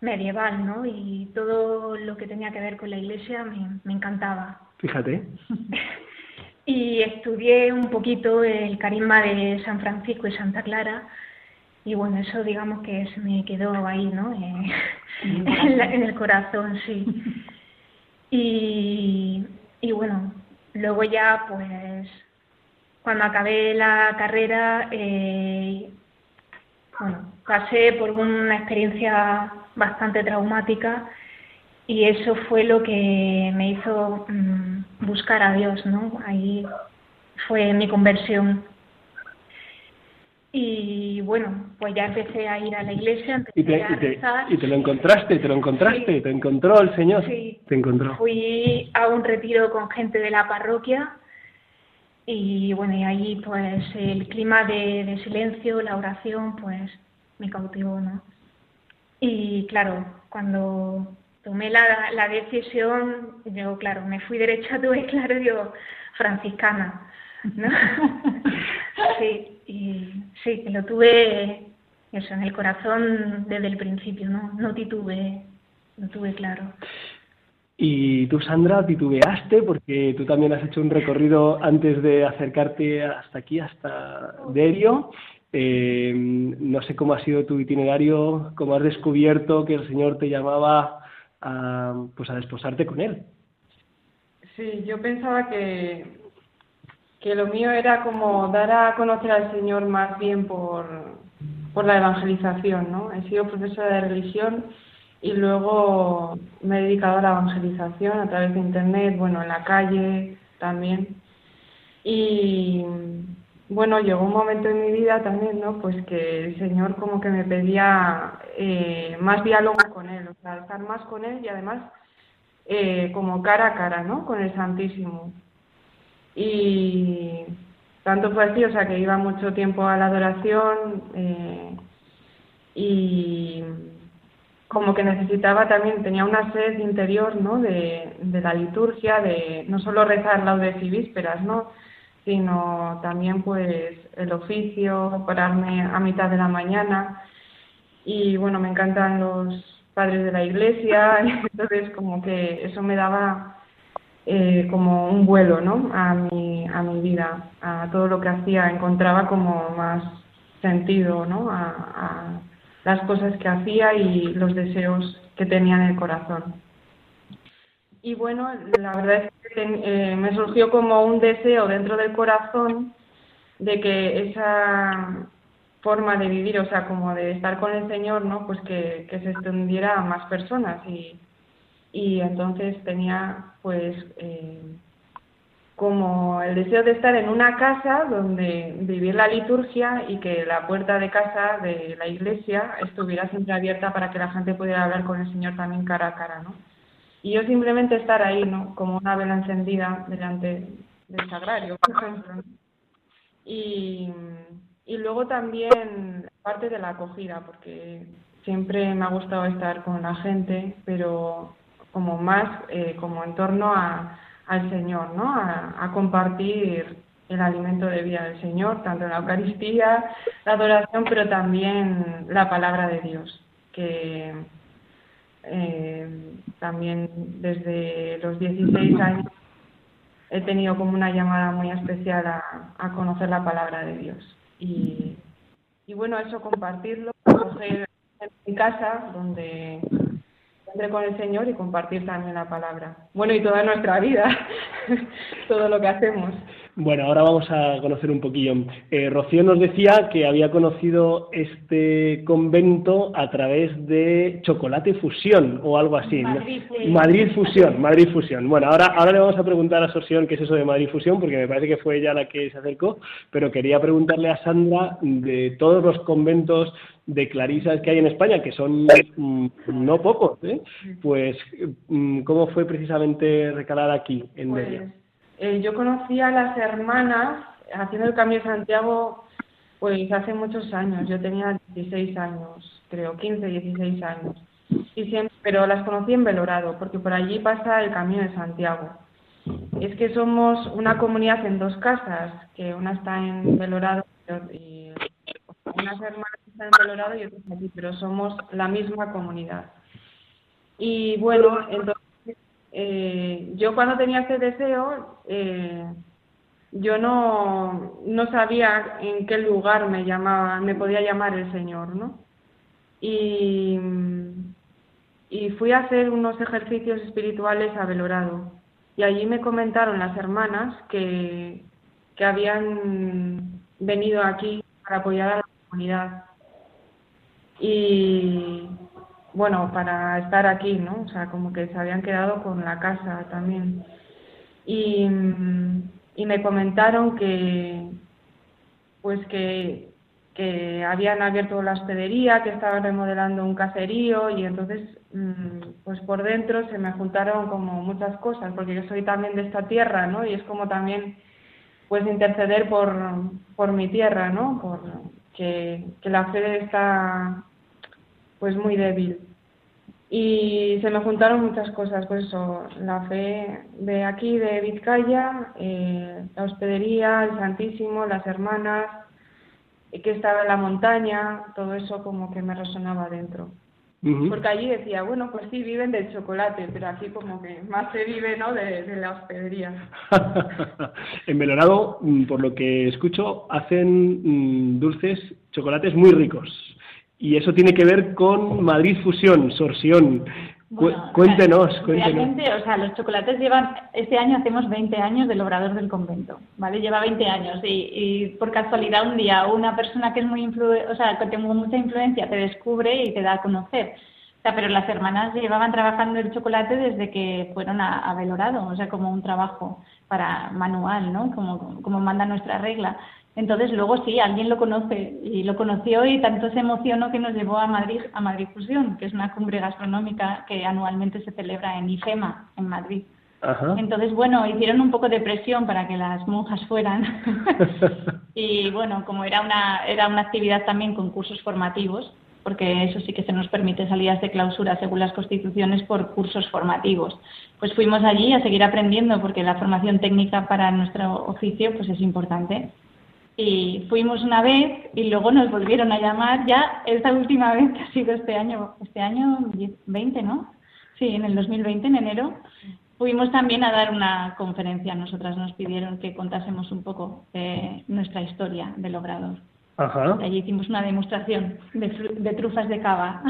medieval, ¿no? Y todo lo que tenía que ver con la iglesia me, me encantaba. Fíjate. Y estudié un poquito el carisma de San Francisco y Santa Clara. Y bueno, eso digamos que se me quedó ahí, ¿no? Eh, en, la- en el corazón, sí. Y, y bueno, luego ya pues cuando acabé la carrera, eh, bueno, pasé por una experiencia bastante traumática y eso fue lo que me hizo mm, buscar a Dios, ¿no? Ahí fue mi conversión. Y bueno, pues ya empecé a ir a la iglesia, empecé Y te, a y, te, rezar. y te lo encontraste, te lo encontraste, Sí. te encontró el Señor. Sí. Te encontró. Fui a un retiro con gente de la parroquia y bueno, y ahí pues el clima de, de silencio, la oración, pues me cautivó, ¿no? Y claro, cuando tomé la, la decisión, yo claro, me fui derecha, tuve claro, yo, franciscana, ¿no? sí, y sí, lo tuve eso en el corazón desde el principio, ¿no? No titubeé, lo tuve claro. Y tú, Sandra, titubeaste porque tú también has hecho un recorrido antes de acercarte hasta aquí, hasta Derio. Eh, no sé cómo ha sido tu itinerario, cómo has descubierto que el Señor te llamaba a, pues a desposarte con Él. Sí, yo pensaba que, que lo mío era como dar a conocer al Señor más bien por, por la evangelización, ¿no? He sido profesora de religión y luego me he dedicado a la evangelización a través de internet, bueno, en la calle también. Y bueno, llegó un momento en mi vida también, ¿no? Pues que el Señor como que me pedía eh, más diálogo con Él, o sea, estar más con Él y además eh, como cara a cara, ¿no? Con el Santísimo. Y tanto fue así, o sea, que iba mucho tiempo a la adoración eh, y como que necesitaba también, tenía una sed interior, ¿no? De, la liturgia, de no solo rezar laudes y vísperas, ¿no? Sino también, pues, el oficio, pararme a mitad de la mañana. Y bueno, me encantan los padres de la iglesia, entonces como que eso me daba eh, como un vuelo, ¿no? A mi, a mi vida, a todo lo que hacía, encontraba como más sentido, ¿no? a las cosas que hacía y los deseos que tenía en el corazón. Y bueno, la verdad es que eh, me surgió como un deseo dentro del corazón de que esa forma de vivir, o sea, como de estar con el Señor, ¿no? Pues que, se extendiera a más personas y, y entonces tenía pues eh, como el deseo de estar en una casa donde vivir la liturgia y que la puerta de casa de la iglesia estuviera siempre abierta para que la gente pudiera hablar con el Señor también cara a cara, ¿no? Y yo simplemente estar ahí, ¿no? Como una vela encendida delante del sagrario, por ejemplo. Y, y luego también parte de la acogida, porque siempre me ha gustado estar con la gente, pero como más eh, como en torno a al Señor, ¿no? A, compartir el alimento de vida del Señor, tanto la Eucaristía, la adoración, pero también la palabra de Dios, que eh, también desde los 16 años he tenido como una llamada muy especial a, conocer la palabra de Dios. Y, y bueno, eso compartirlo, coger en mi casa, donde con el Señor y compartir también la palabra. Bueno, y toda nuestra vida, todo lo que hacemos. Bueno, ahora vamos a conocer un poquillo. Eh, Rocío nos decía que había conocido este convento a través de Chocolate Fusión o algo así. Madrid, Madrid Fusión, Madrid Fusión. Bueno, ahora, ahora le vamos a preguntar a Sosión qué es eso de Madrid Fusión, porque me parece que fue ella la que se acercó, pero quería preguntarle a Sandra de todos los conventos de clarisas que hay en España, que son mm, no pocos, ¿eh? pues mm, ¿cómo fue precisamente recalar aquí en pues, eh, yo conocí a las hermanas haciendo el Cambio de Santiago pues hace muchos años, yo tenía 16 años, creo, 15, 16 años, y siempre, pero las conocí en Belorado, porque por allí pasa el Camino de Santiago. Es que somos una comunidad en dos casas, que una está en Belorado y unas hermanas están en Colorado y otras aquí, pero somos la misma comunidad. Y bueno, entonces, eh, yo cuando tenía este deseo, eh, yo no, no sabía en qué lugar me llamaba, me podía llamar el Señor, ¿no? Y, y fui a hacer unos ejercicios espirituales a Belorado. Y allí me comentaron las hermanas que, que habían venido aquí para apoyar a la comunidad. Y bueno, para estar aquí, ¿no? O sea, como que se habían quedado con la casa también. Y, y me comentaron que, pues que, que habían abierto la hospedería, que estaban remodelando un caserío y entonces, mm, pues por dentro se me juntaron como muchas cosas, porque yo soy también de esta tierra, ¿no? Y es como también, pues interceder por, por mi tierra, ¿no? Por, que, la fe está pues muy débil. Y se me juntaron muchas cosas, pues eso, la fe de aquí, de Vizcaya, eh, la hospedería, el Santísimo, las hermanas, que estaba en la montaña, todo eso como que me resonaba dentro. Porque allí decía, bueno, pues sí, viven del chocolate, pero aquí como que más se vive, ¿no?, de, la hospedería. en Belorado, mm, por lo que escucho, hacen mm, dulces, chocolates muy ricos. Y eso tiene que ver con Madrid Fusión, Sorsión. cuéntenos, cuéntenos. Realmente, o sea, los chocolates llevan, este año hacemos 20 años del Obrador del Convento, ¿vale? Lleva 20 años y, y por casualidad un día una persona que es muy o sea, que tengo mucha influencia te descubre y te da a conocer. O sea, pero las hermanas llevaban trabajando el chocolate desde que fueron a, a Belorado, o sea, como un trabajo para manual, ¿no? Como, como manda nuestra regla. Entonces luego sí, alguien lo conoce y lo conoció y tanto se emocionó que nos llevó a Madrid, a Madrid Fusión, que es una cumbre gastronómica que anualmente se celebra en IFEMA, en Madrid. Entonces, bueno, hicieron un poco de presión para que las monjas fueran. y bueno, como era una, era una actividad también con cursos formativos, porque eso sí que se nos permite salidas de clausura según las constituciones por cursos formativos. Pues fuimos allí a seguir aprendiendo porque la formación técnica para nuestro oficio pues es importante y fuimos una vez y luego nos volvieron a llamar ya esta última vez que ha sido este año, este año 20, ¿no? Sí, en el 2020, en enero, fuimos también a dar una conferencia. Nosotras nos pidieron que contásemos un poco de nuestra historia del obrador. Ajá. allí hicimos una demostración de, de trufas de cava.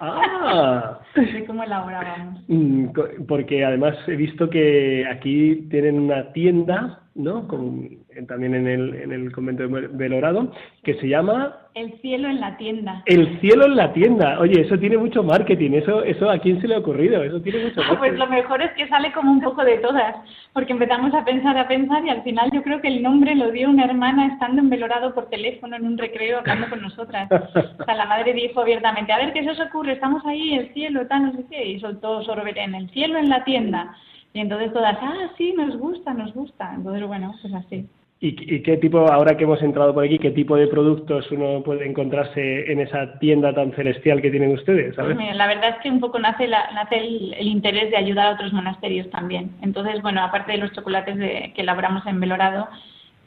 Ah. de cómo elaborábamos. Mm, porque además he visto que aquí tienen una tienda, ¿no? Con, también en el, en el convento de Belorado, que se llama... El cielo en la tienda. El cielo en la tienda. Oye, eso tiene mucho marketing. Eso, eso ¿a quién se le ha ocurrido? Eso tiene mucho marketing. Pues lo mejor es que sale como un poco de todas, porque empezamos a pensar, a pensar y al final yo creo que el nombre lo dio una hermana estando en Belorado por teléfono en un recreo hablando con nosotras. O sea, la madre dijo abiertamente, a ver qué se os ocurre, estamos ahí, el cielo, tal, no sé qué, y soltó en el cielo en la tienda. Y entonces todas, ah, sí, nos gusta, nos gusta. Entonces, bueno, pues así. ¿Y, qué tipo, ahora que hemos entrado por aquí, qué tipo de productos uno puede encontrarse en esa tienda tan celestial que tienen ustedes? Pues la verdad es que un poco nace, nace el, interés de ayudar a otros monasterios también. Entonces, bueno, aparte de los chocolates de, que elaboramos en Belorado,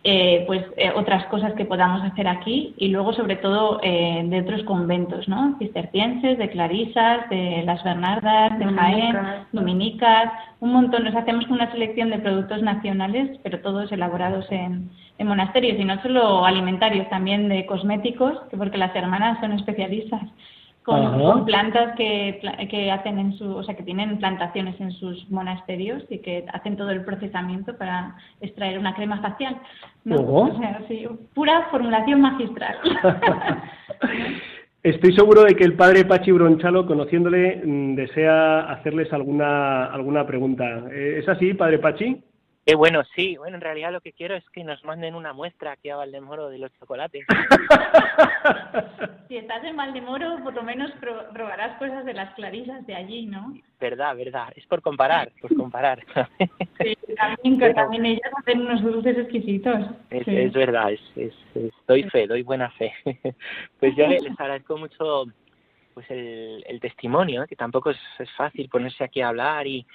eh, pues eh, otras cosas que podamos hacer aquí y luego sobre todo eh, de otros conventos, ¿no? Cistercienses, de Clarisas, de las Bernardas, de Jaén, Dominicas, un montón. Nos hacemos una selección de productos nacionales, pero todos elaborados en, en monasterios y no solo alimentarios, también de cosméticos, porque las hermanas son especialistas con, plantas que, que, hacen en su, o sea, que tienen plantaciones en sus monasterios y que hacen todo el procesamiento para extraer una crema facial. O sea, sí, pura formulación magistral. Estoy seguro de que el padre Pachi Bronchalo, conociéndole, mm, desea hacerles alguna, alguna pregunta. ¿Es así, padre Pachi? Eh, bueno, sí, bueno, en realidad lo que quiero es que nos manden una muestra aquí a Valdemoro de los chocolates. si estás en Valdemoro, por lo menos probarás cosas de las clarisas de allí, ¿no? Verdad, verdad, es por comparar, por comparar. sí, también, también ellas hacen unos dulces exquisitos. Es, verdad, es, es, doy fe, doy buena fe. pues yo les agradezco mucho pues el, el testimonio, que tampoco es, es fácil ponerse aquí a hablar y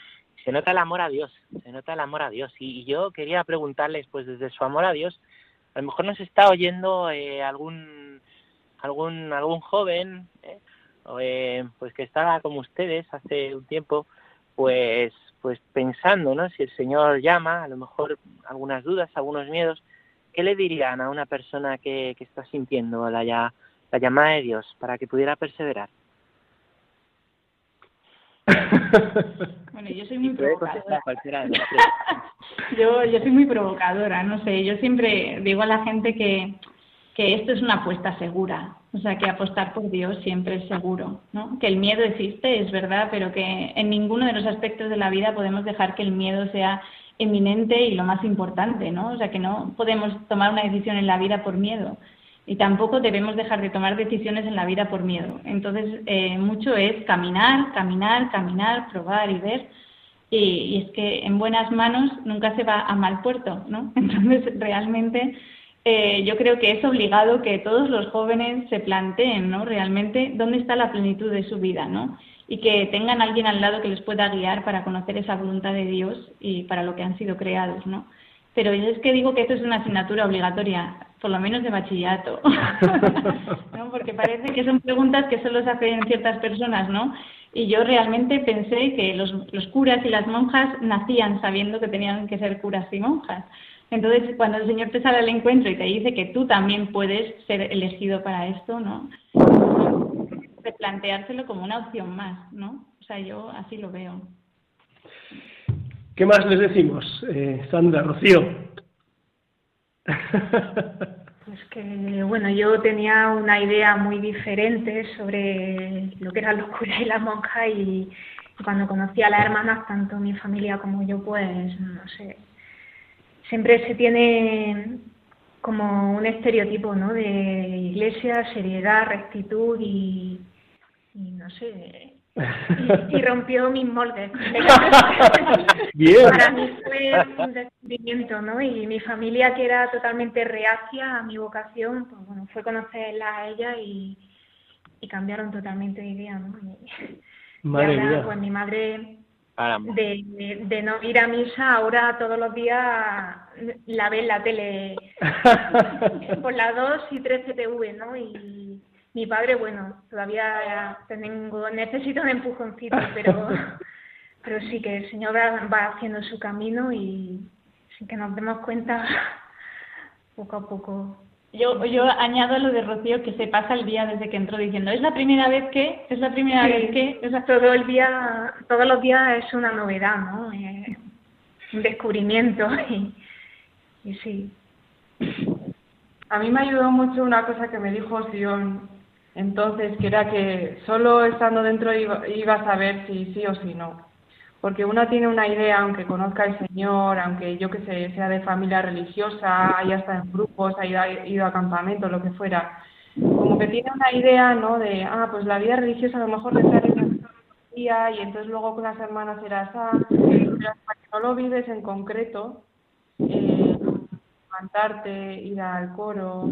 se nota el amor a Dios, se nota el amor a Dios. Y, yo quería preguntarles, pues desde su amor a Dios, a lo mejor nos está oyendo eh, algún algún algún joven, eh, eh, pues que estaba como ustedes hace un tiempo, pues pues pensando, ¿no? Si el Señor llama, a lo mejor algunas dudas, algunos miedos, ¿qué le dirían a una persona que, que está sintiendo la, la llamada de Dios para que pudiera perseverar? Bueno, yo soy muy provocadora. yo, yo soy muy provocadora, no sé, yo siempre digo a la gente que, que esto es una apuesta segura, o sea, que apostar por Dios siempre es seguro, ¿no? Que el miedo existe, es verdad, pero que en ninguno de los aspectos de la vida podemos dejar que el miedo sea eminente y lo más importante, ¿no? O sea, que no podemos tomar una decisión en la vida por miedo y tampoco debemos dejar de tomar decisiones en la vida por miedo. Entonces, eh, mucho es caminar, caminar, caminar, probar y ver. Y, es que en buenas manos nunca se va a mal puerto, ¿no? Entonces, realmente eh, yo creo que es obligado que todos los jóvenes se planteen, ¿no? Realmente dónde está la plenitud de su vida, ¿no? Y que tengan alguien al lado que les pueda guiar para conocer esa voluntad de Dios y para lo que han sido creados, ¿no? Pero es que digo que esto es una asignatura obligatoria por lo menos de bachillerato, ¿no? Porque parece que son preguntas que solo se hacen ciertas personas, ¿no? Y yo realmente pensé que los, los curas y las monjas nacían sabiendo que tenían que ser curas y monjas. Entonces, cuando el Señor te sale al encuentro y te dice que tú también puedes ser elegido para esto, ¿no? De planteárselo como una opción más, ¿no? O sea, yo así lo veo. ¿Qué más les decimos, eh, Sandra, Rocío? Pues que, bueno, yo tenía una idea muy diferente sobre lo que eran los curas y las monjas y, cuando conocí a las hermanas, tanto mi familia como yo, pues, no sé, siempre se tiene como un estereotipo, ¿no? De iglesia, seriedad, rectitud y, y no sé, y, rompió mis moldes. Para mí fue un descubrimiento, ¿no? Y mi familia, que era totalmente reacia a mi vocación, pues bueno, fue conocerla a ella y, cambiaron totalmente de idea, ¿no? Madre Pues mi madre, de, de, no ir a misa, ahora todos los días la ve en la tele por las 2 y 3 TV, ¿no? Y mi padre, bueno, todavía tengo, necesito un empujoncito, pero, pero sí que el Señor va, haciendo su camino y sin que nos demos cuenta, poco a poco. Yo, yo añado lo de Rocío que se pasa el día desde que entró diciendo, es la primera vez que, es la primera vez que. Es todo el día, todos los días es una novedad, ¿no? Eh, un descubrimiento y, y sí. A mí me ayudó mucho una cosa que me dijo Sion entonces, que era que solo estando dentro iba, a saber si sí o si no. Porque uno tiene una idea, aunque conozca al Señor, aunque yo que sé, sea de familia religiosa, haya estado en grupos, haya ido a campamentos, lo que fuera, como que tiene una idea, ¿no? De, ah, pues la vida religiosa a lo mejor rezar en día y entonces luego con las hermanas era esa, pero hasta que no lo vives en concreto, eh, levantarte, ir al coro,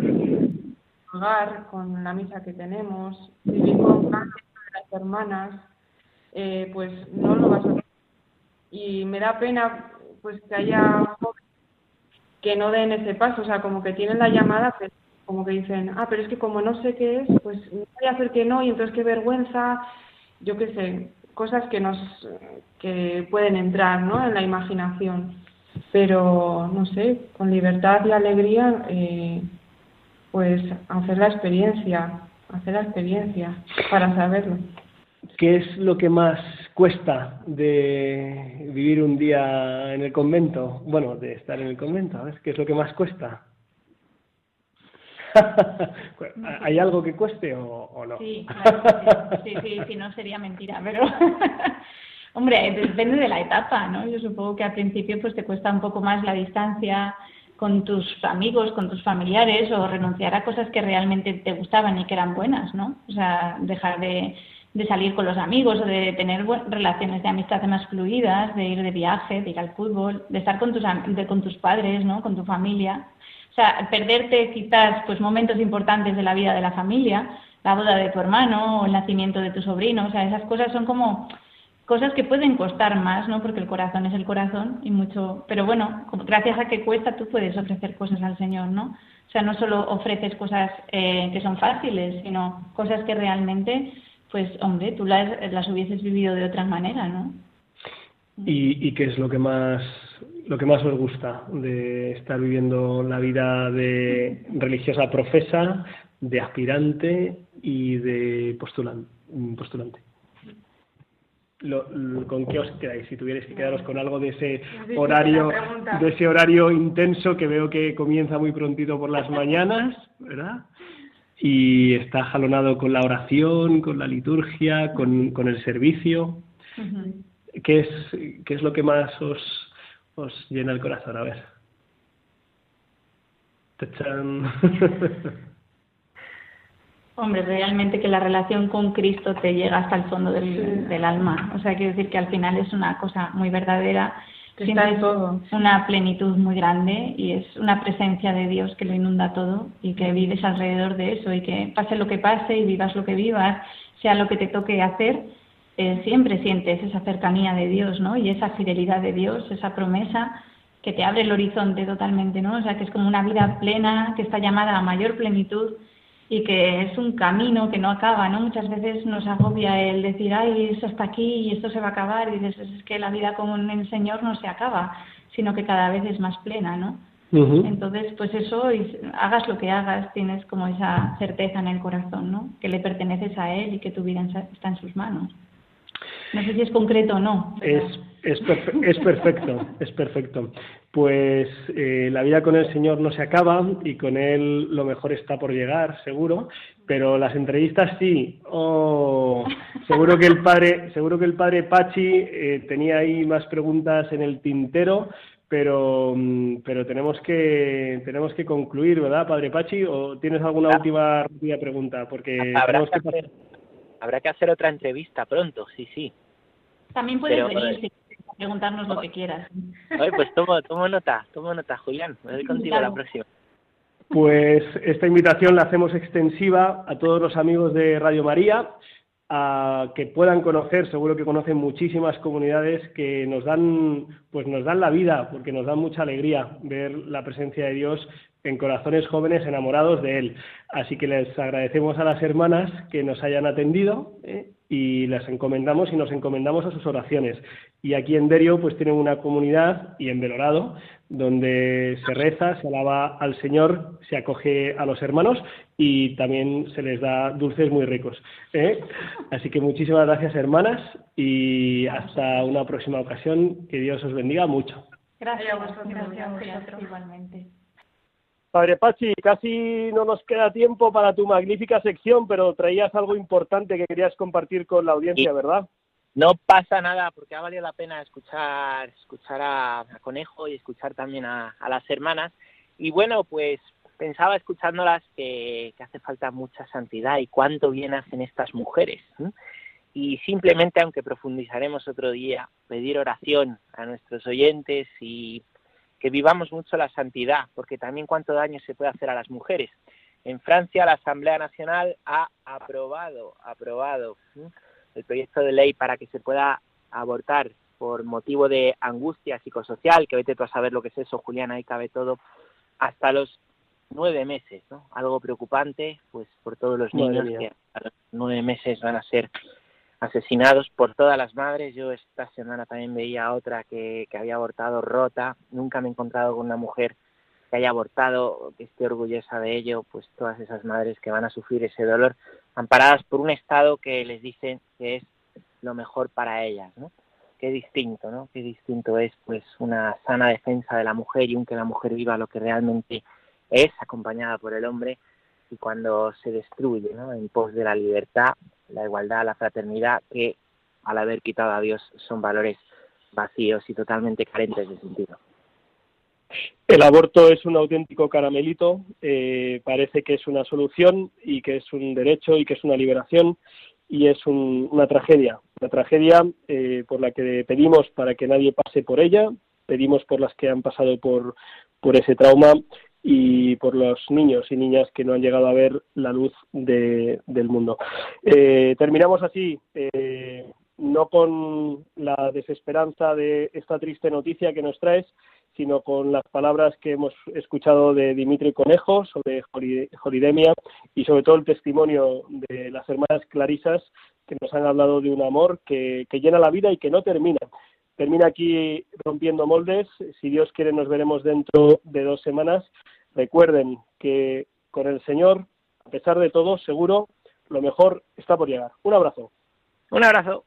con la misa que tenemos, vivir con las hermanas, eh, pues no lo vas a hacer. Y me da pena pues que haya que no den ese paso, o sea, como que tienen la llamada, pero como que dicen, ah, pero es que como no sé qué es, pues voy a hacer que no, y entonces qué vergüenza, yo qué sé, cosas que nos que pueden entrar ¿no? en la imaginación. Pero, no sé, con libertad y alegría eh, pues hacer la experiencia, hacer la experiencia para saberlo. ¿Qué es lo que más cuesta de vivir un día en el convento? Bueno, de estar en el convento, ¿sabes? ¿Qué es lo que más cuesta? ¿Hay algo que cueste o, no? Sí, sí, sí, sí, no sería mentira, pero hombre, depende de la etapa, ¿no? Yo supongo que al principio pues te cuesta un poco más la distancia, con tus amigos, con tus familiares o renunciar a cosas que realmente te gustaban y que eran buenas, ¿no? O sea, dejar de, salir con los amigos o de tener relaciones de amistad más fluidas, de ir de viaje, de ir al fútbol, de estar con tus, con tus padres, ¿no? Con tu familia. O sea, perderte quizás pues momentos importantes de la vida de la familia, la boda de tu hermano o el nacimiento de tu sobrino, o sea, esas cosas son como cosas que pueden costar más, ¿no? Porque el corazón es el corazón y mucho, pero bueno, gracias a que cuesta tú puedes ofrecer cosas al Señor, ¿no? O sea, no solo ofreces cosas eh, que son fáciles, sino cosas que realmente, pues, hombre, tú las, las hubieses vivido de otra manera, ¿no? ¿Y, ¿Y qué es lo que más lo que más os gusta de estar viviendo la vida de religiosa profesa, de aspirante y de postulante? ¿Con qué os quedáis? Si tuvierais que quedaros con algo de ese horario, de ese horario intenso que veo que comienza muy prontito por las mañanas, ¿verdad? Y está jalonado con la oración, con la liturgia, con, el servicio. ¿Qué, es, ¿Qué es lo que más os, os llena el corazón? A ver. Hombre, realmente que la relación con Cristo te llega hasta el fondo del, alma. O sea, quiero decir que al final es una cosa muy verdadera. Siempre todo. una plenitud muy grande y es una presencia de Dios que lo inunda todo y que vives alrededor de eso y que pase lo que pase y vivas lo que vivas, sea lo que te toque hacer, eh, siempre sientes esa cercanía de Dios, ¿no? Y esa fidelidad de Dios, esa promesa que te abre el horizonte totalmente, ¿no? O sea, que es como una vida plena, que está llamada a mayor plenitud y que es un camino que no acaba, ¿no? Muchas veces nos agobia el decir, ay, es hasta aquí y esto se va a acabar, y dices, es que la vida con el Señor no se acaba, sino que cada vez es más plena, ¿no? Entonces, pues eso, hagas lo que hagas, tienes como esa certeza en el corazón, ¿no? Que le perteneces a Él y que tu vida está en sus manos. No sé si es concreto o no. Es, es, es perfecto, es perfecto. Pues eh, la vida con el Señor no se acaba y con Él lo mejor está por llegar, seguro. Pero las entrevistas sí. Oh, seguro que el padre, seguro que el padre Pachi eh, tenía ahí más preguntas en el tintero pero mm, pero tenemos que tenemos que concluir, ¿verdad, Padre Pachi? ¿O tienes alguna ah. última pregunta? Porque habrá que, hacer, habrá que hacer otra entrevista pronto, sí, sí. También puedes venir si preguntarnos lo que quieras. pues tomo, tomo nota, tomo nota, Julián. Me voy contigo la próxima. Pues esta invitación la hacemos extensiva a todos los amigos de Radio María, a que puedan conocer, seguro que conocen muchísimas comunidades que nos dan, pues nos dan la vida, porque nos dan mucha alegría ver la presencia de Dios en corazones jóvenes enamorados de Él. Así que les agradecemos a las hermanas que nos hayan atendido ¿eh? y las encomendamos y nos encomendamos a sus oraciones. Y aquí en Derio pues tienen una comunidad y en Belorado donde se reza, se alaba al Señor, se acoge a los hermanos y también se les da dulces muy ricos. ¿eh? Así que muchísimas gracias hermanas y hasta una próxima ocasión. Que Dios os bendiga mucho. Gracias, gracias, igualmente. Padre Pachi, casi no nos queda tiempo para tu magnífica sección, pero traías algo importante que querías compartir con la audiencia, ¿verdad? No pasa nada, porque ha valido la pena escuchar, escuchar a, Conejo y escuchar también a, las hermanas. Y bueno, pues pensaba escuchándolas que, hace falta mucha santidad y cuánto bien hacen estas mujeres. Y simplemente, aunque profundizaremos otro día, pedir oración a nuestros oyentes y que vivamos mucho la santidad, porque también cuánto daño se puede hacer a las mujeres. En Francia la Asamblea Nacional ha aprobado, aprobado el proyecto de ley para que se pueda abortar por motivo de angustia psicosocial, que vete tú a saber lo que es eso, Juliana, ahí cabe todo, hasta los nueve meses, ¿no? Algo preocupante, pues por todos los niños que a los nueve meses van a ser asesinados por todas las madres. Yo esta semana también veía otra que, que había abortado rota. Nunca me he encontrado con una mujer que haya abortado, que esté orgullosa de ello, pues todas esas madres que van a sufrir ese dolor, amparadas por un Estado que les dice que es lo mejor para ellas, ¿no? Qué distinto, ¿no? Qué distinto es, pues, una sana defensa de la mujer y un que la mujer viva lo que realmente es, acompañada por el hombre, y cuando se destruye, ¿no? En pos de la libertad, la igualdad, la fraternidad, que al haber quitado a Dios son valores vacíos y totalmente carentes de sentido. El aborto es un auténtico caramelito, eh, parece que es una solución y que es un derecho y que es una liberación y es una tragedia, una tragedia eh, por la que pedimos para que nadie pase por ella, pedimos por las que han pasado por, por ese trauma y por los niños y niñas que no han llegado a ver la luz del mundo. Eh, terminamos así, eh, no con la desesperanza de esta triste noticia que nos traes, sino con las palabras que hemos escuchado de Dimitri Conejo sobre Joridemia y sobre todo el testimonio de las hermanas Clarisas que nos han hablado de un amor que, que llena la vida y que no termina. Termina aquí rompiendo moldes. Si Dios quiere, nos veremos dentro de dos semanas. Recuerden que con el Señor, a pesar de todo, seguro, lo mejor está por llegar. Un abrazo. Un abrazo.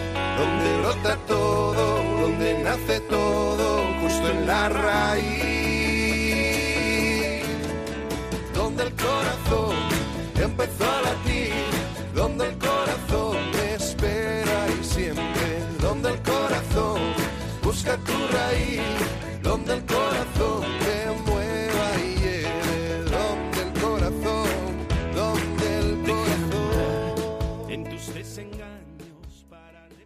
donde brota todo, donde nace todo, justo en la raíz. Donde el corazón empezó a latir, donde el corazón me espera y siempre, donde el corazón busca tu raíz, donde el corazón